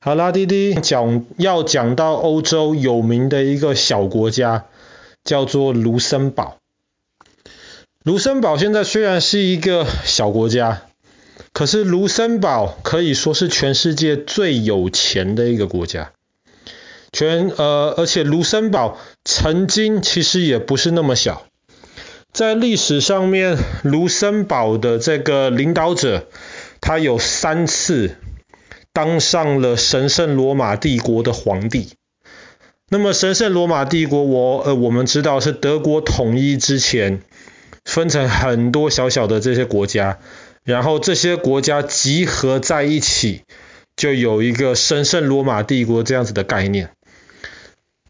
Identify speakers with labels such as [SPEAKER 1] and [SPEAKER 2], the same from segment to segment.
[SPEAKER 1] 好啦，滴滴讲要讲到欧洲有名的一个小国家，叫做卢森堡。卢森堡现在虽然是一个小国家，可是卢森堡可以说是全世界最有钱的一个国家。全呃，而且卢森堡曾经其实也不是那么小，在历史上面，卢森堡的这个领导者，他有三次当上了神圣罗马帝国的皇帝。那么神圣罗马帝国我，呃我们知道是德国统一之前。分成很多小小的这些国家，然后这些国家集合在一起，就有一个神圣罗马帝国这样子的概念。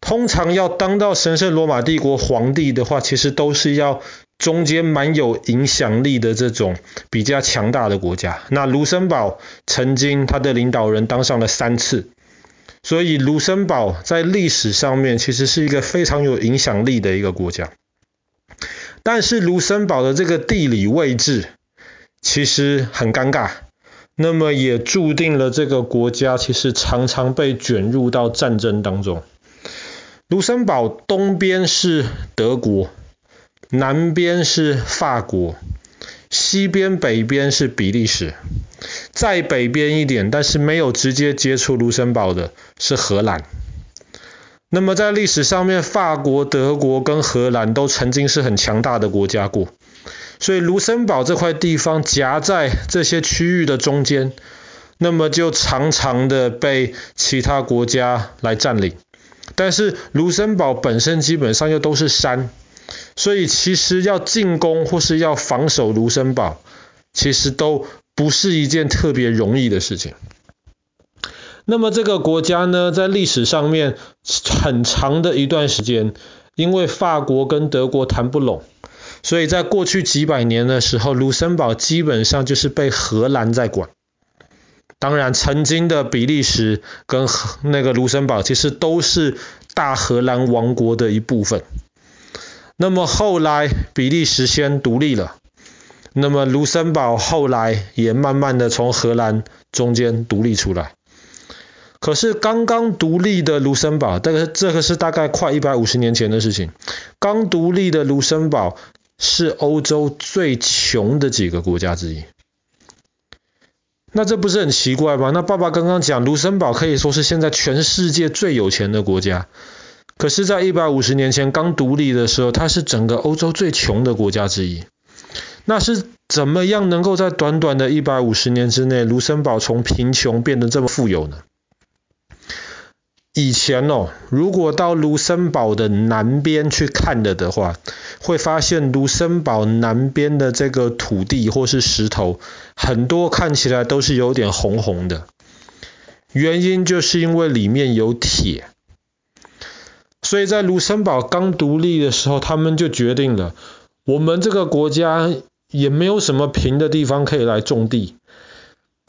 [SPEAKER 1] 通常要当到神圣罗马帝国皇帝的话，其实都是要中间蛮有影响力的这种比较强大的国家。那卢森堡曾经他的领导人当上了三次，所以卢森堡在历史上面其实是一个非常有影响力的一个国家。但是卢森堡的这个地理位置其实很尴尬，那么也注定了这个国家其实常常被卷入到战争当中。卢森堡东边是德国，南边是法国，西边北边是比利时，再北边一点，但是没有直接接触卢森堡的是荷兰。那么在历史上面，法国、德国跟荷兰都曾经是很强大的国家过，所以卢森堡这块地方夹在这些区域的中间，那么就常常的被其他国家来占领。但是卢森堡本身基本上又都是山，所以其实要进攻或是要防守卢森堡，其实都不是一件特别容易的事情。那么这个国家呢，在历史上面很长的一段时间，因为法国跟德国谈不拢，所以在过去几百年的时候，卢森堡基本上就是被荷兰在管。当然，曾经的比利时跟那个卢森堡其实都是大荷兰王国的一部分。那么后来比利时先独立了，那么卢森堡后来也慢慢的从荷兰中间独立出来。可是刚刚独立的卢森堡，这个这个是大概快一百五十年前的事情。刚独立的卢森堡是欧洲最穷的几个国家之一。那这不是很奇怪吗？那爸爸刚刚讲卢森堡可以说是现在全世界最有钱的国家，可是，在一百五十年前刚独立的时候，它是整个欧洲最穷的国家之一。那是怎么样能够在短短的一百五十年之内，卢森堡从贫穷变得这么富有呢？以前哦，如果到卢森堡的南边去看了的话，会发现卢森堡南边的这个土地或是石头，很多看起来都是有点红红的。原因就是因为里面有铁。所以在卢森堡刚独立的时候，他们就决定了，我们这个国家也没有什么平的地方可以来种地，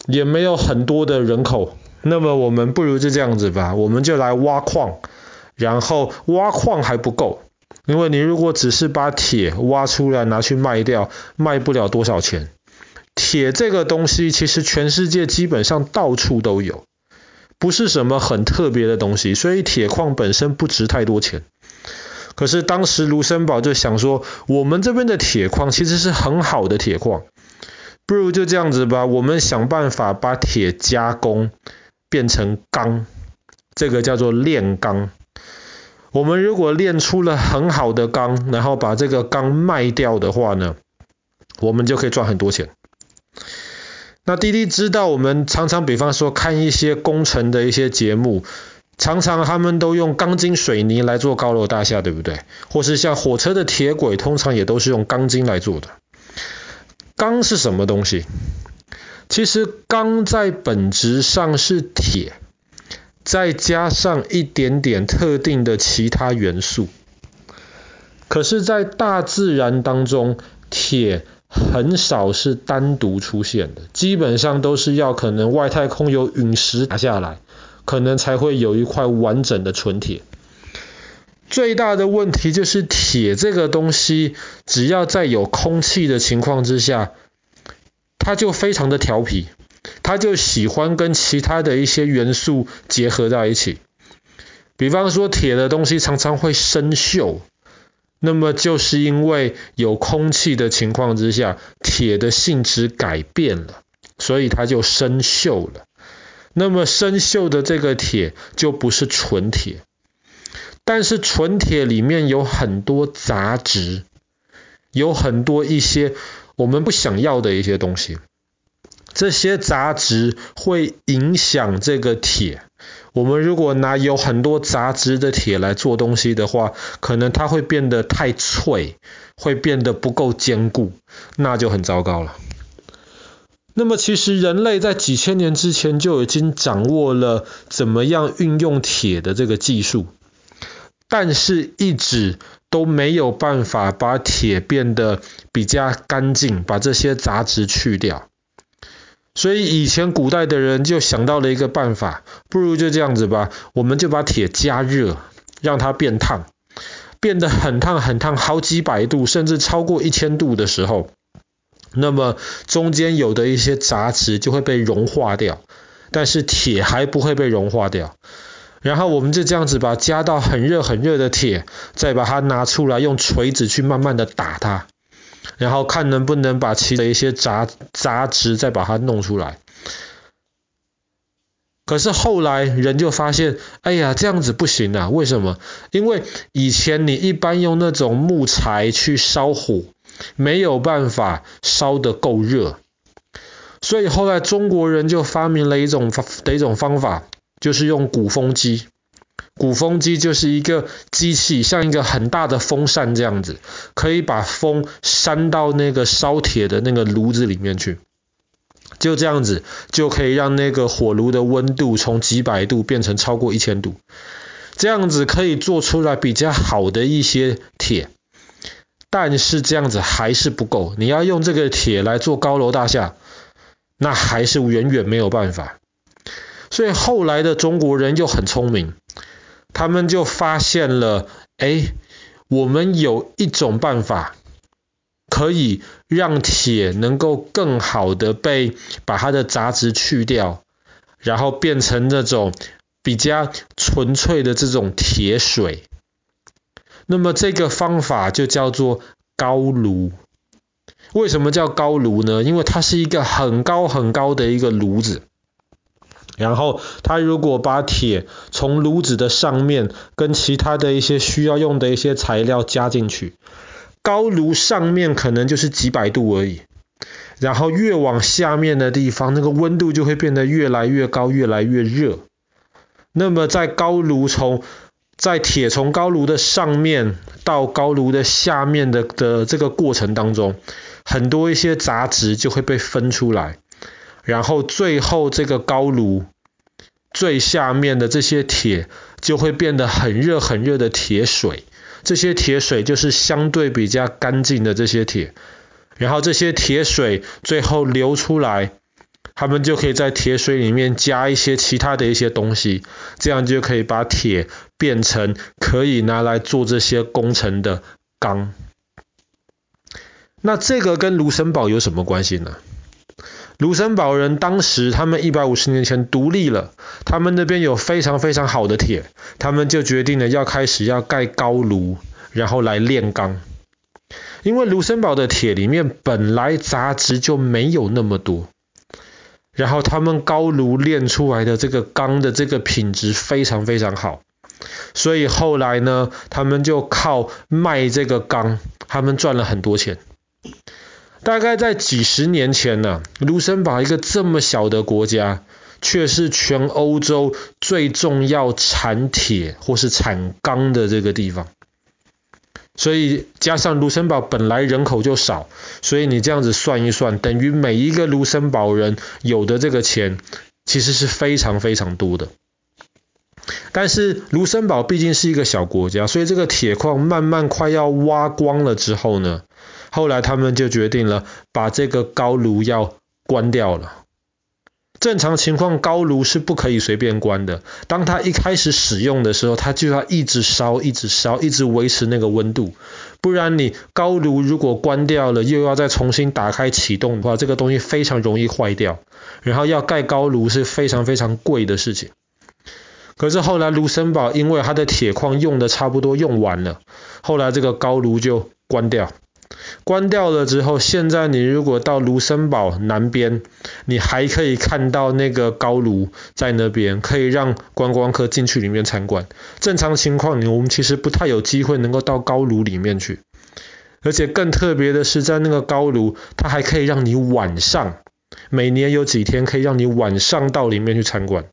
[SPEAKER 1] 也没有很多的人口。那么我们不如就这样子吧，我们就来挖矿，然后挖矿还不够，因为你如果只是把铁挖出来拿去卖掉，卖不了多少钱。铁这个东西其实全世界基本上到处都有，不是什么很特别的东西，所以铁矿本身不值太多钱。可是当时卢森堡就想说，我们这边的铁矿其实是很好的铁矿，不如就这样子吧，我们想办法把铁加工。变成钢，这个叫做炼钢。我们如果炼出了很好的钢，然后把这个钢卖掉的话呢，我们就可以赚很多钱。那弟弟知道，我们常常比方说看一些工程的一些节目，常常他们都用钢筋水泥来做高楼大厦，对不对？或是像火车的铁轨，通常也都是用钢筋来做的。钢是什么东西？其实钢在本质上是铁，再加上一点点特定的其他元素。可是，在大自然当中，铁很少是单独出现的，基本上都是要可能外太空有陨石打下来，可能才会有一块完整的纯铁。最大的问题就是铁这个东西，只要在有空气的情况之下，它就非常的调皮，他就喜欢跟其他的一些元素结合在一起。比方说，铁的东西常常会生锈，那么就是因为有空气的情况之下，铁的性质改变了，所以它就生锈了。那么生锈的这个铁就不是纯铁，但是纯铁里面有很多杂质，有很多一些我们不想要的一些东西，这些杂质会影响这个铁。我们如果拿有很多杂质的铁来做东西的话，可能它会变得太脆，会变得不够坚固，那就很糟糕了。那么其实人类在几千年之前就已经掌握了怎么样运用铁的这个技术，但是一直都没有办法把铁变得比较干净，把这些杂质去掉。所以以前古代的人就想到了一个办法，不如就这样子吧，我们就把铁加热，让它变烫，变得很烫很烫，好几百度，甚至超过一千度的时候。那么中间有的一些杂质就会被融化掉，但是铁还不会被融化掉。然后我们就这样子把加到很热很热的铁，再把它拿出来，用锤子去慢慢的打它，然后看能不能把其的一些杂杂质再把它弄出来。可是后来人就发现，哎呀，这样子不行啊！为什么？因为以前你一般用那种木材去烧火。没有办法烧得够热，所以后来中国人就发明了一种的一种方法，就是用鼓风机。鼓风机就是一个机器，像一个很大的风扇这样子，可以把风扇到那个烧铁的那个炉子里面去。就这样子就可以让那个火炉的温度从几百度变成超过一千度，这样子可以做出来比较好的一些铁。但是这样子还是不够，你要用这个铁来做高楼大厦，那还是远远没有办法。所以后来的中国人又很聪明，他们就发现了，哎，我们有一种办法，可以让铁能够更好的被把它的杂质去掉，然后变成那种比较纯粹的这种铁水。那么这个方法就叫做高炉。为什么叫高炉呢？因为它是一个很高很高的一个炉子，然后它如果把铁从炉子的上面跟其他的一些需要用的一些材料加进去，高炉上面可能就是几百度而已，然后越往下面的地方，那个温度就会变得越来越高，越来越热。那么在高炉从在铁从高炉的上面到高炉的下面的的这个过程当中，很多一些杂质就会被分出来，然后最后这个高炉最下面的这些铁就会变得很热很热的铁水，这些铁水就是相对比较干净的这些铁，然后这些铁水最后流出来。他们就可以在铁水里面加一些其他的一些东西，这样就可以把铁变成可以拿来做这些工程的钢。那这个跟卢森堡有什么关系呢？卢森堡人当时他们一百五十年前独立了，他们那边有非常非常好的铁，他们就决定了要开始要盖高炉，然后来炼钢。因为卢森堡的铁里面本来杂质就没有那么多。然后他们高炉炼出来的这个钢的这个品质非常非常好，所以后来呢，他们就靠卖这个钢，他们赚了很多钱。大概在几十年前呢，卢森堡一个这么小的国家，却是全欧洲最重要产铁或是产钢的这个地方。所以加上卢森堡本来人口就少，所以你这样子算一算，等于每一个卢森堡人有的这个钱其实是非常非常多的。但是卢森堡毕竟是一个小国家，所以这个铁矿慢慢快要挖光了之后呢，后来他们就决定了把这个高炉要关掉了。正常情况高炉是不可以随便关的。当它一开始使用的时候，它就要一直烧，一直烧，一直维持那个温度。不然你高炉如果关掉了，又要再重新打开启动的话，这个东西非常容易坏掉。然后要盖高炉是非常非常贵的事情。可是后来卢森堡因为它的铁矿用的差不多用完了，后来这个高炉就关掉。关掉了之后，现在你如果到卢森堡南边，你还可以看到那个高炉在那边，可以让观光客进去里面参观。正常情况，你我们其实不太有机会能够到高炉里面去。而且更特别的是，在那个高炉，它还可以让你晚上，每年有几天可以让你晚上到里面去参观。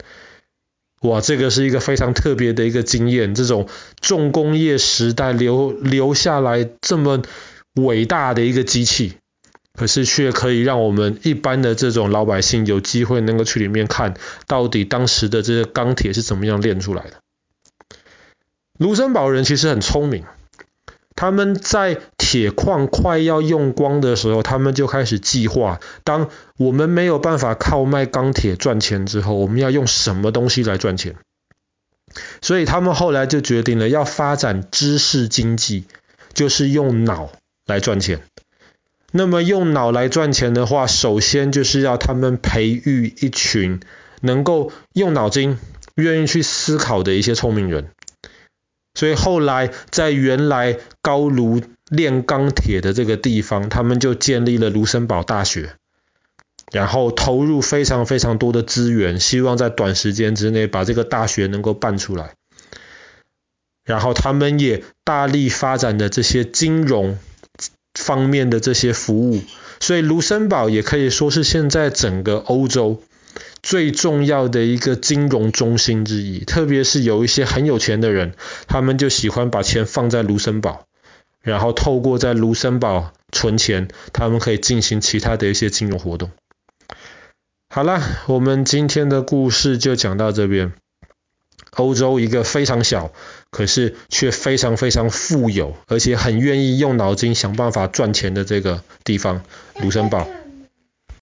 [SPEAKER 1] 哇，这个是一个非常特别的一个经验，这种重工业时代留留下来这么。伟大的一个机器，可是却可以让我们一般的这种老百姓有机会能够去里面看，到底当时的这个钢铁是怎么样炼出来的。卢森堡人其实很聪明，他们在铁矿快要用光的时候，他们就开始计划，当我们没有办法靠卖钢铁赚钱之后，我们要用什么东西来赚钱？所以他们后来就决定了要发展知识经济，就是用脑。来赚钱，那么用脑来赚钱的话，首先就是要他们培育一群能够用脑筋、愿意去思考的一些聪明人。所以后来在原来高炉炼钢铁的这个地方，他们就建立了卢森堡大学，然后投入非常非常多的资源，希望在短时间之内把这个大学能够办出来。然后他们也大力发展的这些金融。方面的这些服务，所以卢森堡也可以说是现在整个欧洲最重要的一个金融中心之一。特别是有一些很有钱的人，他们就喜欢把钱放在卢森堡，然后透过在卢森堡存钱，他们可以进行其他的一些金融活动。好了，我们今天的故事就讲到这边。欧洲一个非常小，可是却非常非常富有，而且很愿意用脑筋想办法赚钱的这个地方——卢森堡。